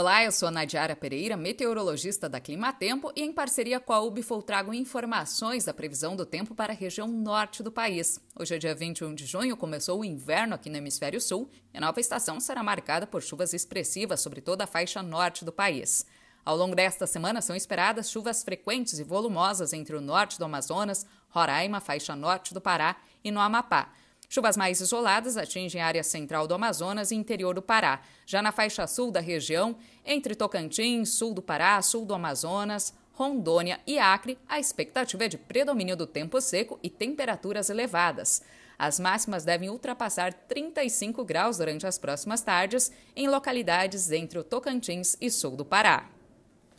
Olá, eu sou a Nadiara Pereira, meteorologista da Climatempo e em parceria com a UBFOL trago informações da previsão do tempo para a região norte do país. Hoje é dia 21 de junho, começou o inverno aqui no hemisfério sul e a nova estação será marcada por chuvas expressivas sobre toda a faixa norte do país. Ao longo desta semana são esperadas chuvas frequentes e volumosas entre o norte do Amazonas, Roraima, faixa norte do Pará e no Amapá. Chuvas mais isoladas atingem a área central do Amazonas e interior do Pará. Já na faixa sul da região, entre Tocantins, sul do Pará, sul do Amazonas, Rondônia e Acre, a expectativa é de predomínio do tempo seco e temperaturas elevadas. As máximas devem ultrapassar 35 graus durante as próximas tardes em localidades entre o Tocantins e sul do Pará.